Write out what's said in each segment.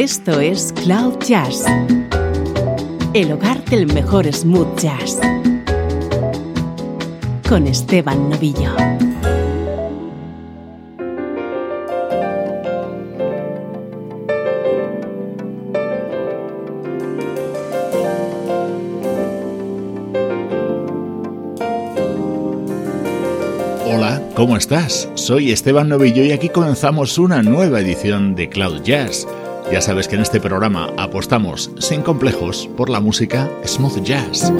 Esto es Cloud Jazz, el hogar del mejor smooth jazz, con Esteban Novillo. Hola, ¿cómo estás? Soy Esteban Novillo y aquí comenzamos una nueva edición de Cloud Jazz ya sabes que en este programa apostamos sin complejos por la música smooth jazz.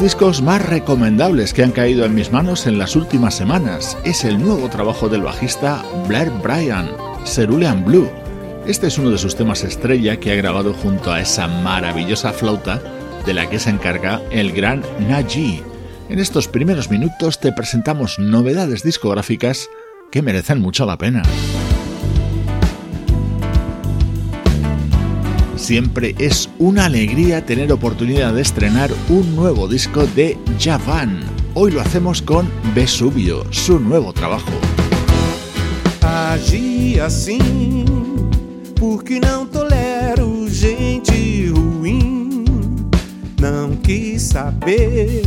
Discos más recomendables que han caído en mis manos en las últimas semanas. Es el nuevo trabajo del bajista Blair Bryan, Cerulean Blue. Este es uno de sus temas estrella que ha grabado junto a esa maravillosa flauta de la que se encarga el gran Naji. En estos primeros minutos te presentamos novedades discográficas que merecen mucho la pena. Siempre es una alegría tener oportunidad de estrenar un nuevo disco de Javan. Hoy lo hacemos con Vesubio, su nuevo trabajo. Agi assim porque não tolero gente ruim. Não quis saber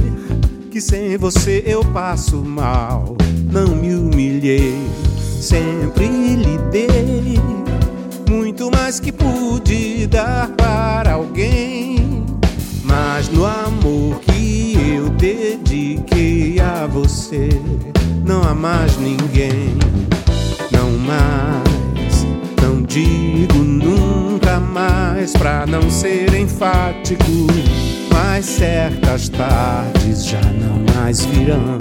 que sem você eu passo mal. Não me humilhei, sempre lhe dei muito mais que pude dar para alguém. Mas no amor que eu dediquei a você, não há mais ninguém. Não mais, não digo nunca mais, pra não ser enfático. Mas certas tardes já não mais virão.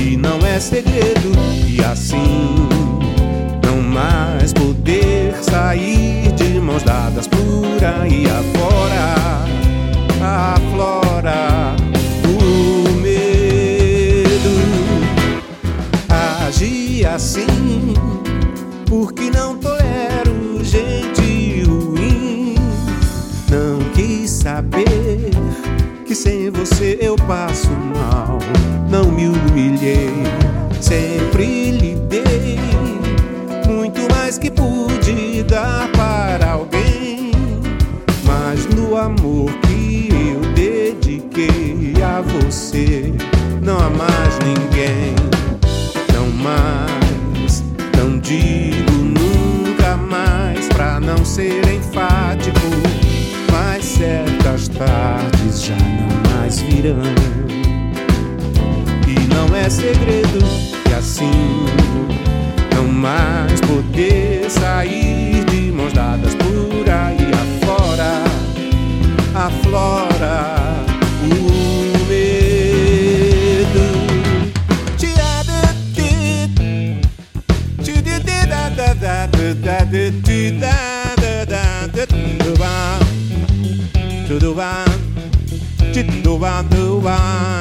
E não é segredo, e assim mais poder sair de mãos dadas por aí afora. Aflora o medo. Agir assim, porque não tolero gente ruim. Não quis saber que sem você eu passo mal. Não me humilhei, sempre virão. E não é segredo que assim I knew I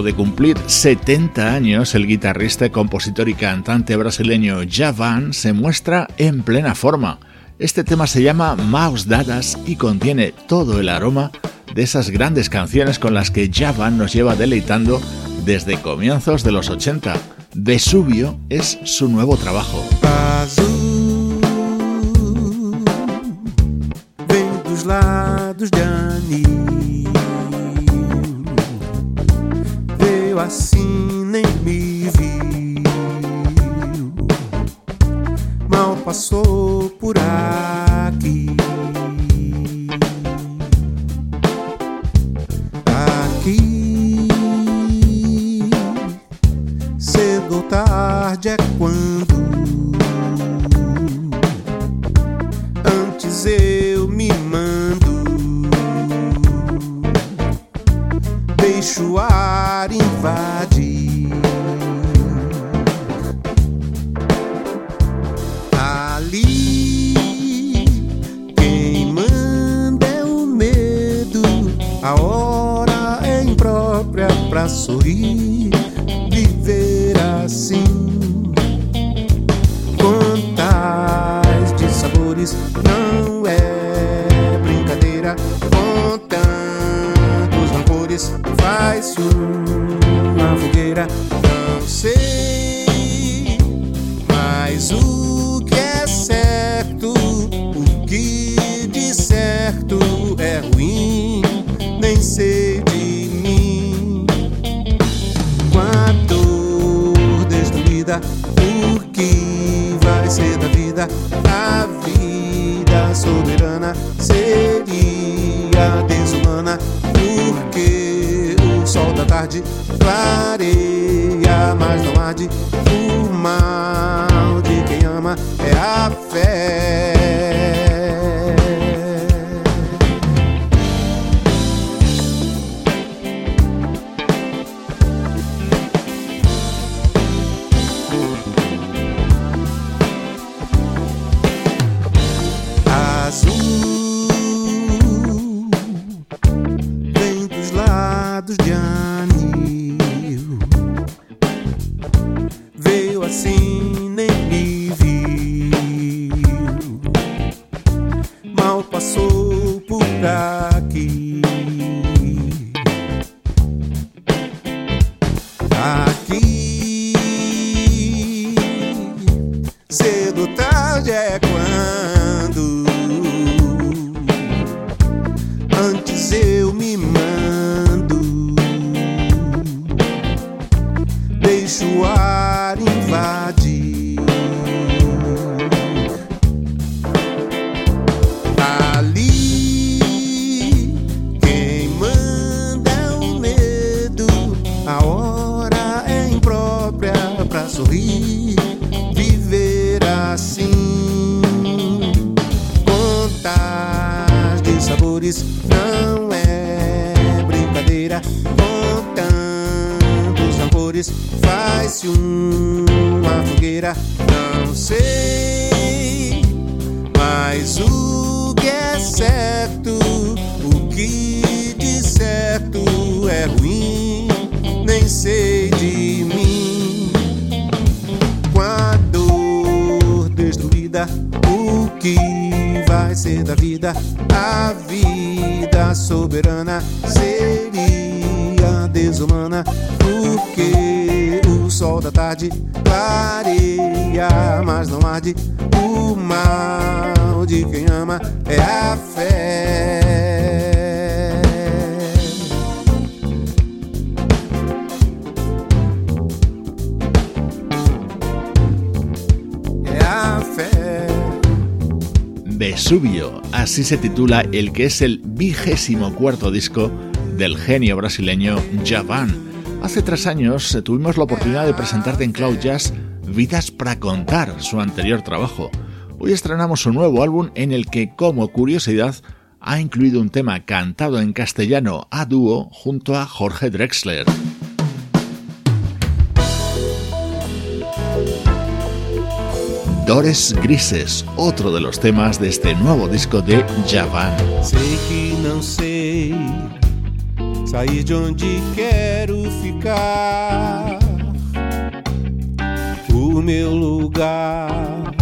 de cumplir 70 años, el guitarrista, compositor y cantante brasileño Javan se muestra en plena forma. Este tema se llama Mouse Dadas y contiene todo el aroma de esas grandes canciones con las que Javan nos lleva deleitando desde comienzos de los 80. Vesubio es su nuevo trabajo. tarde é quando Vesubio, así se titula el que es el vigésimo cuarto disco del genio brasileño Javan. Hace tres años eh, tuvimos la oportunidad de presentarte en Cloud Jazz Vidas para Contar, su anterior trabajo. Hoy estrenamos un nuevo álbum en el que, como curiosidad, ha incluido un tema cantado en castellano a dúo junto a Jorge Drexler. Dores Grises, otro de los temas de este nuevo disco de Javan. Sei que não sei sair de onde quero ficar. O meu lugar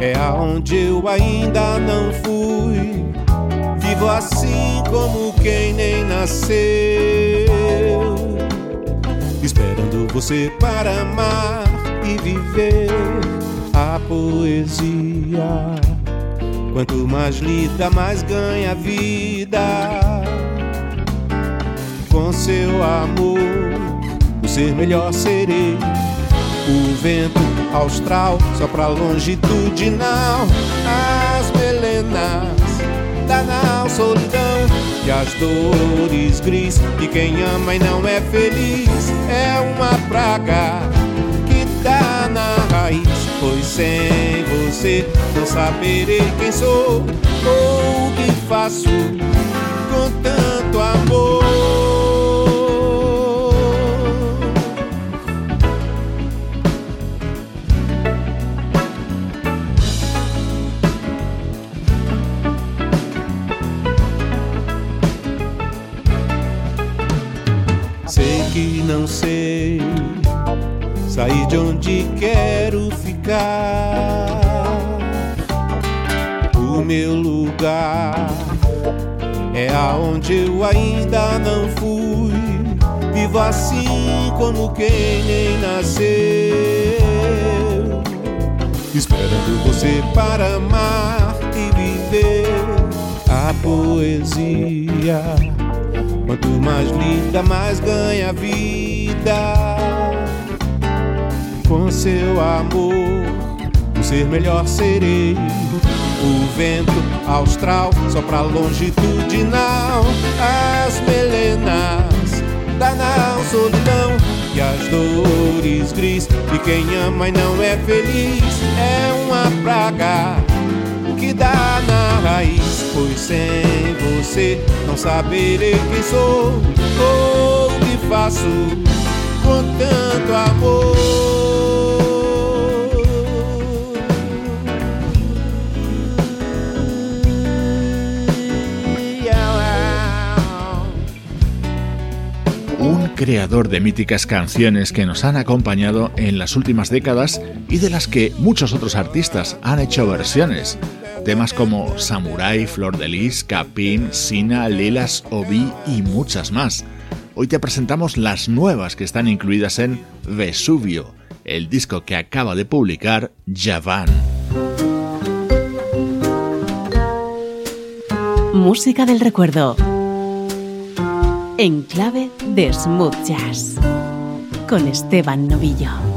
é aonde eu ainda não fui. Vivo assim como quem nem nasceu. Esperando você para amar e viver a poesia. Quanto mais lida, mais ganha vida. Com seu amor, o ser melhor serei. O vento austral só pra longitudinal. As melenas da nau solidão e as dores gris e quem ama e não é feliz é uma praga Pois sem você não saberei quem sou ou o que faço com tanto amor. não sei sair de onde quero ficar. O meu lugar é aonde eu ainda não fui. Vivo assim como quem nem nasceu, esperando você para amar e viver a poesia Quanto mais linda, mais ganha vida. Com seu amor, o ser melhor serei. O vento austral sopra longitudinal. As melenas da não solidão e as dores gris de quem ama e não é feliz. É uma praga que dá na raiz, pois sem você não saberei quem sou ou o que faço com tanto amor. Creador de míticas canciones que nos han acompañado en las últimas décadas y de las que muchos otros artistas han hecho versiones. Temas como Samurai, Flor de Lis, Capin, Sina, Lilas, Obi y muchas más. Hoy te presentamos las nuevas que están incluidas en Vesuvio, el disco que acaba de publicar Javan. Música del recuerdo. En clave de smooth jazz. Con Esteban Novillo.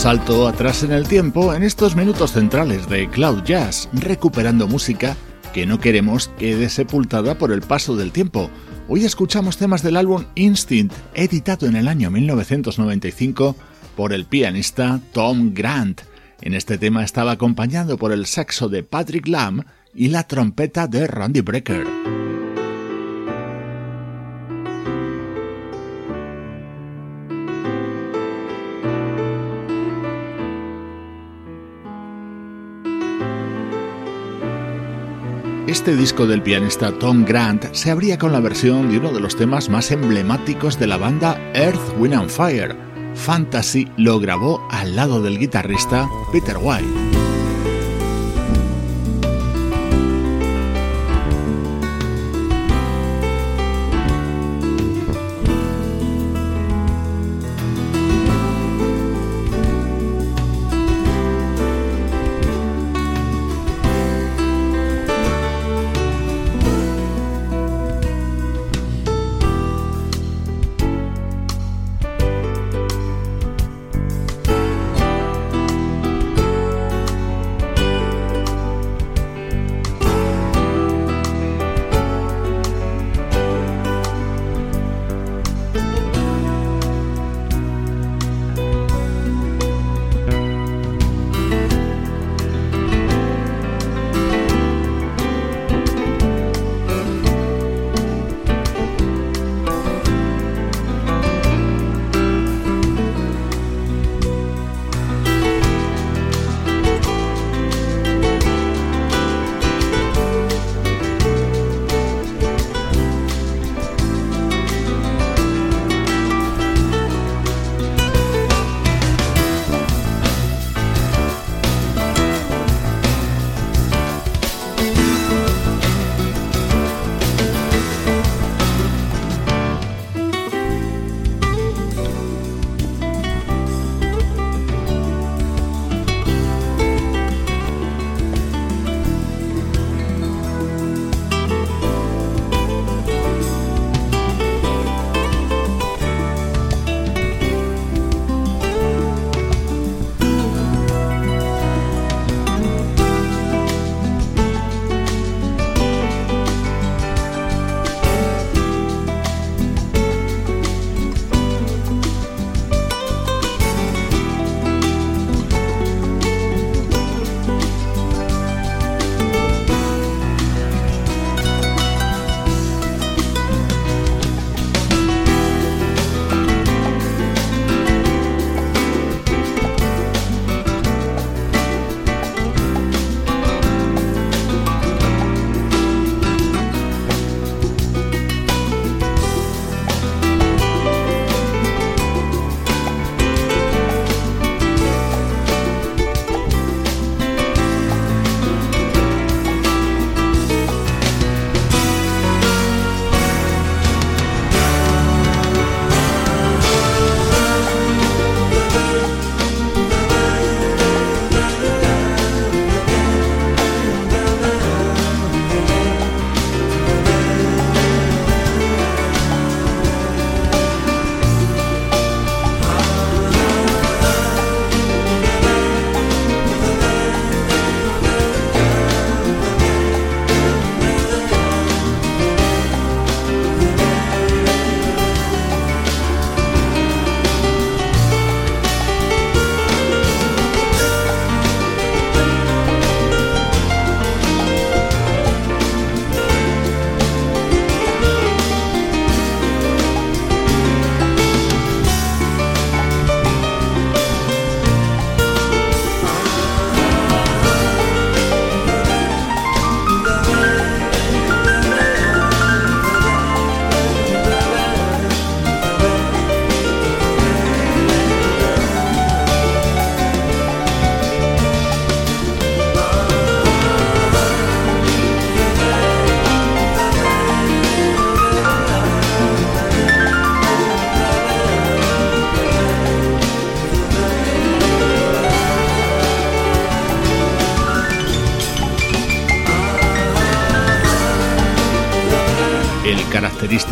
Salto atrás en el tiempo en estos minutos centrales de Cloud Jazz, recuperando música que no queremos quede sepultada por el paso del tiempo. Hoy escuchamos temas del álbum Instinct, editado en el año 1995 por el pianista Tom Grant. En este tema estaba acompañado por el saxo de Patrick Lamb y la trompeta de Randy Brecker. Este disco del pianista Tom Grant se abría con la versión de uno de los temas más emblemáticos de la banda Earth, Wind and Fire. Fantasy lo grabó al lado del guitarrista Peter White.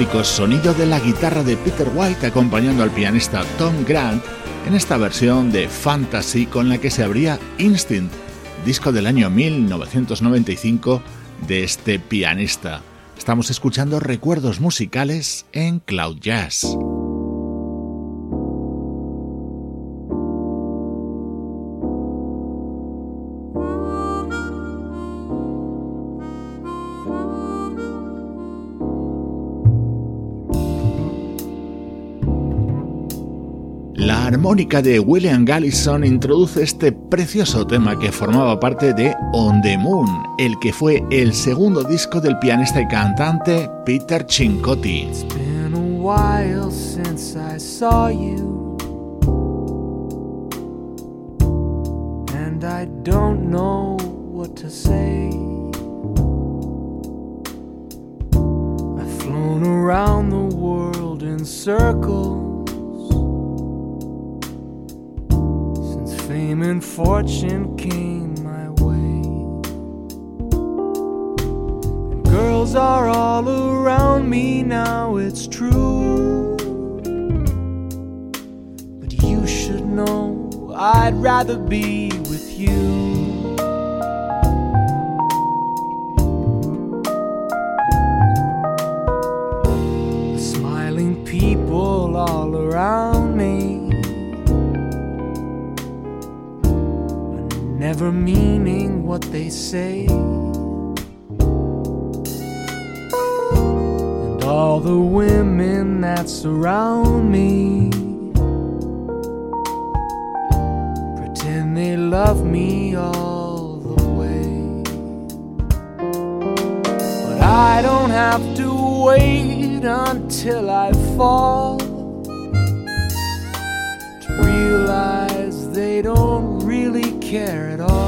Sonido de la guitarra de Peter White acompañando al pianista Tom Grant en esta versión de Fantasy con la que se abría Instinct, disco del año 1995 de este pianista. Estamos escuchando recuerdos musicales en Cloud Jazz. Armónica de William Gallison introduce este precioso tema que formaba parte de On the Moon, el que fue el segundo disco del pianista y cantante Peter Cincotti. Around the world in circles. Fame and fortune came my way. And girls are all around me now, it's true. But you should know I'd rather be with you. Smiling people all around never meaning what they say. And all the women that surround me pretend they love me all the way. But I don't have to wait until I fall to realize they don't care at all.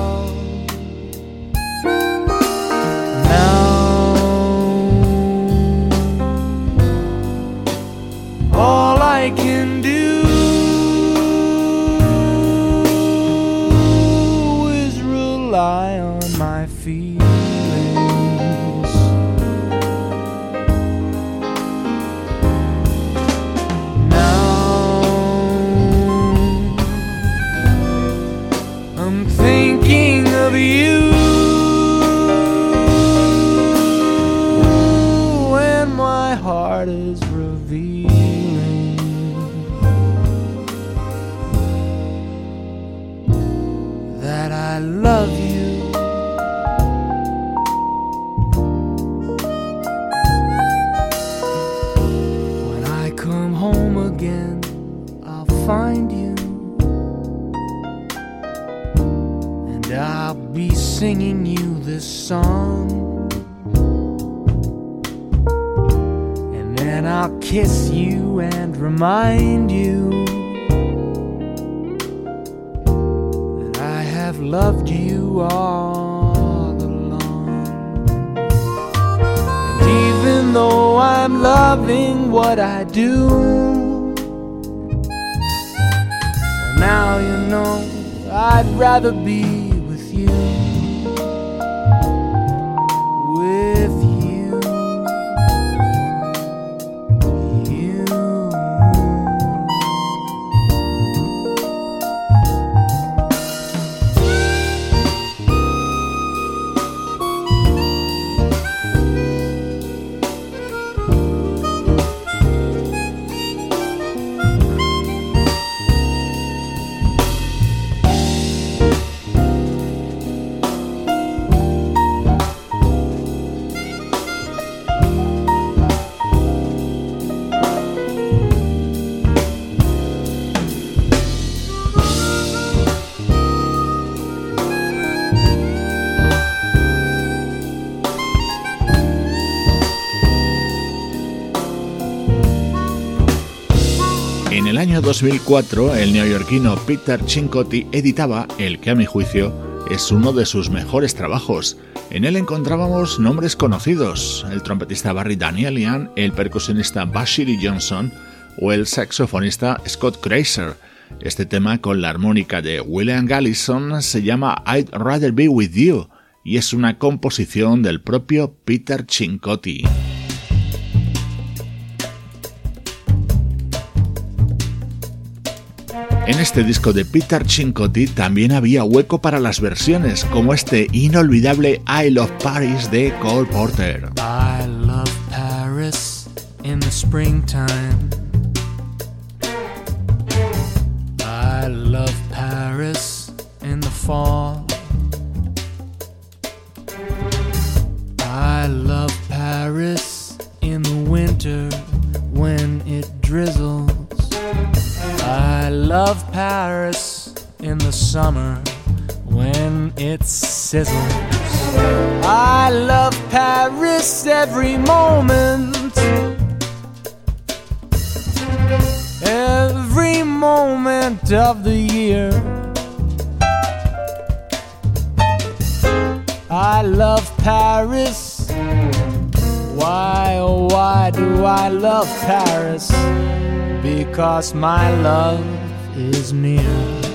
2004, el neoyorquino Peter Cincotti editaba el que a mi juicio es uno de sus mejores trabajos. En él encontrábamos nombres conocidos, el trompetista Barry Danielian, el percusionista Bashiri Johnson o el saxofonista Scott Kreiser. Este tema con la armónica de William Gallison se llama I'd Rather Be With You y es una composición del propio Peter Cincotti. En este disco de Peter Cincotti también había hueco para las versiones, como este inolvidable I Love Paris de Cole Porter. I love Paris in the springtime. I love Paris in the fall. I love Paris in the winter when it drizzles. Love Paris in the summer when it sizzles. I love Paris every moment. Every moment of the year. I love Paris. Why, oh, why do I love Paris? because my love is near.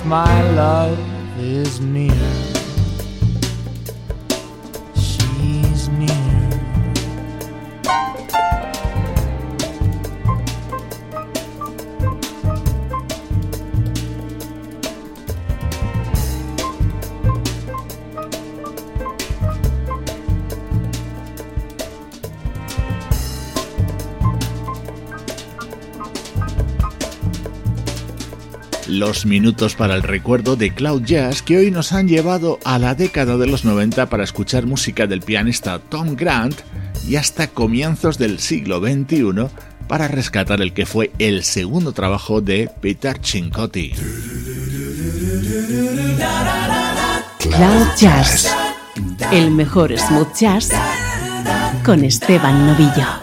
my love is near. Los minutos para el recuerdo de Cloud Jazz que hoy nos han llevado a la década de los 90 para escuchar música del pianista Tom Grant y hasta comienzos del siglo XXI para rescatar el que fue el segundo trabajo de Peter Cincotti. Cloud Jazz, el mejor smooth jazz con Esteban Novillo.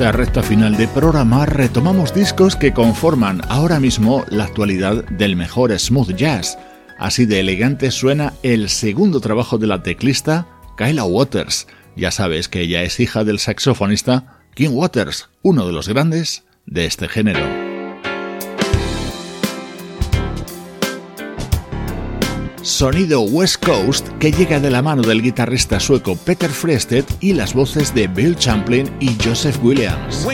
Esta recta final de programa retomamos discos que conforman ahora mismo la actualidad del mejor smooth jazz. Así de elegante suena el segundo trabajo de la teclista Kyla Waters. Ya sabes que ella es hija del saxofonista King Waters, uno de los grandes de este género. Sonido West Coast que llega de la mano del guitarrista sueco Peter Frested y las voces de Bill Champlin y Joseph Williams.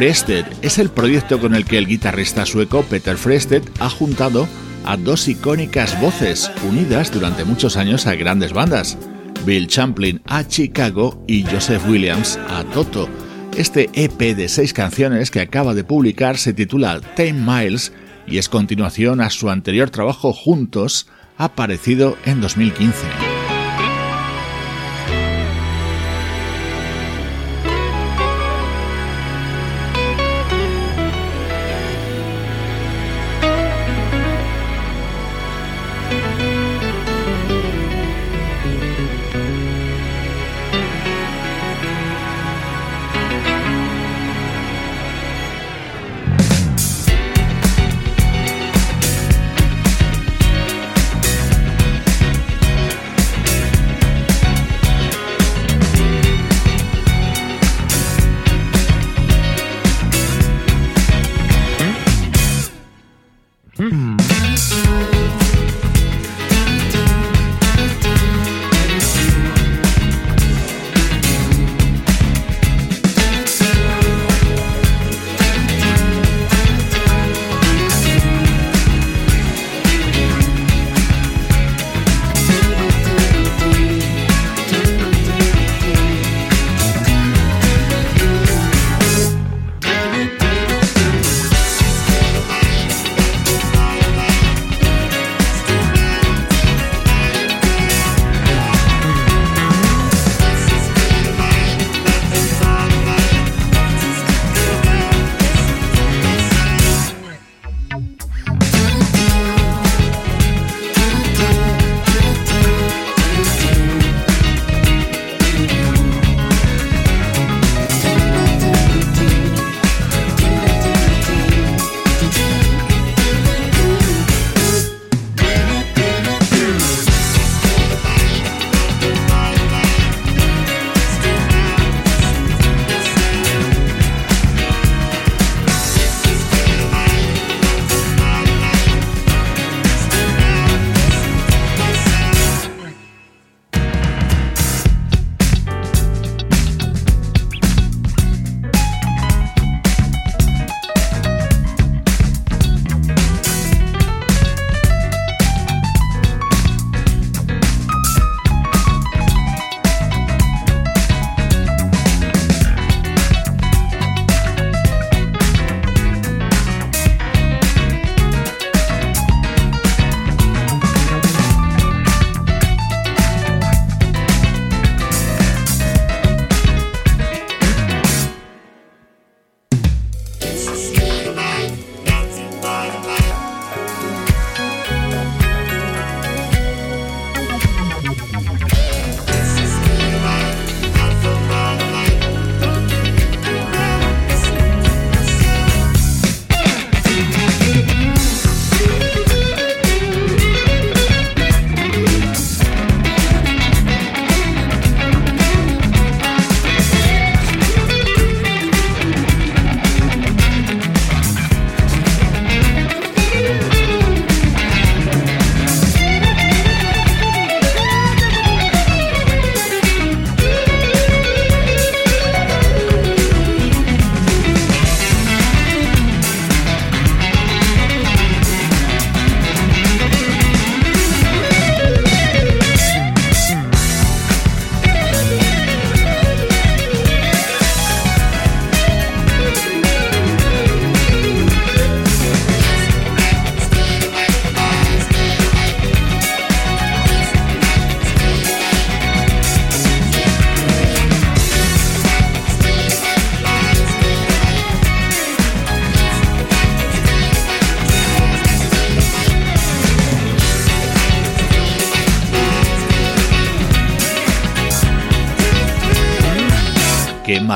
Frested es el proyecto con el que el guitarrista sueco Peter Frested ha juntado a dos icónicas voces unidas durante muchos años a grandes bandas, Bill Champlin a Chicago y Joseph Williams a Toto. Este EP de seis canciones que acaba de publicar se titula Ten Miles y es continuación a su anterior trabajo juntos, aparecido en 2015.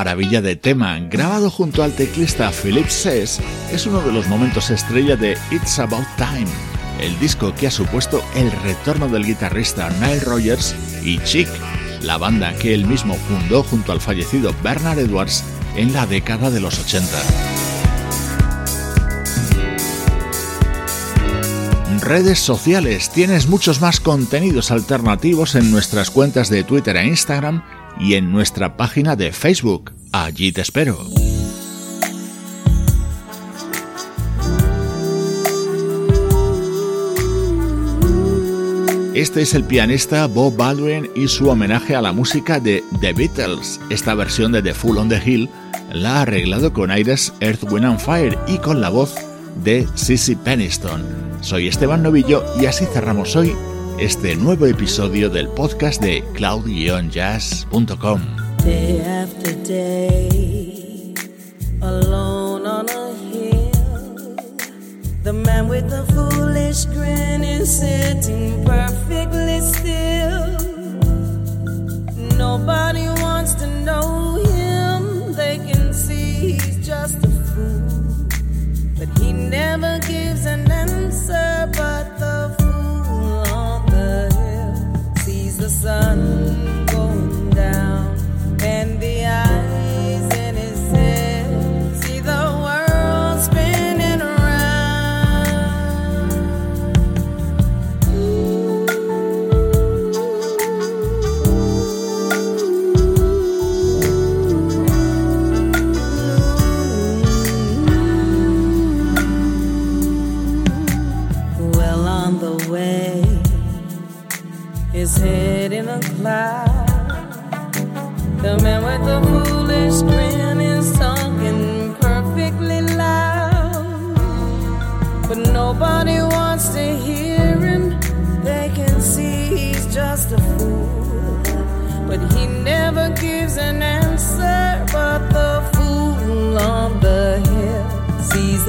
Maravilla de tema, grabado junto al teclista Philip Sess, es uno de los momentos estrella de It's About Time, el disco que ha supuesto el retorno del guitarrista Nile Rogers y Chick, la banda que él mismo fundó junto al fallecido Bernard Edwards en la década de los 80. redes sociales. Tienes muchos más contenidos alternativos en nuestras cuentas de Twitter e Instagram y en nuestra página de Facebook Allí te espero. Este es el pianista Bob Baldwin y su homenaje a la música de The Beatles. Esta versión de The Full on the Hill la ha arreglado con aires Earth, Wind and Fire y con la voz de Sissy Peniston. Soy Esteban Novillo y así cerramos hoy este nuevo episodio del podcast de cloud-jazz.com. Day after day, alone on a hill, the man with the foolish grin is sitting perfectly still. Nobody wants to know him, they can see he's just a fool, but he never gives an answer.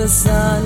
Sun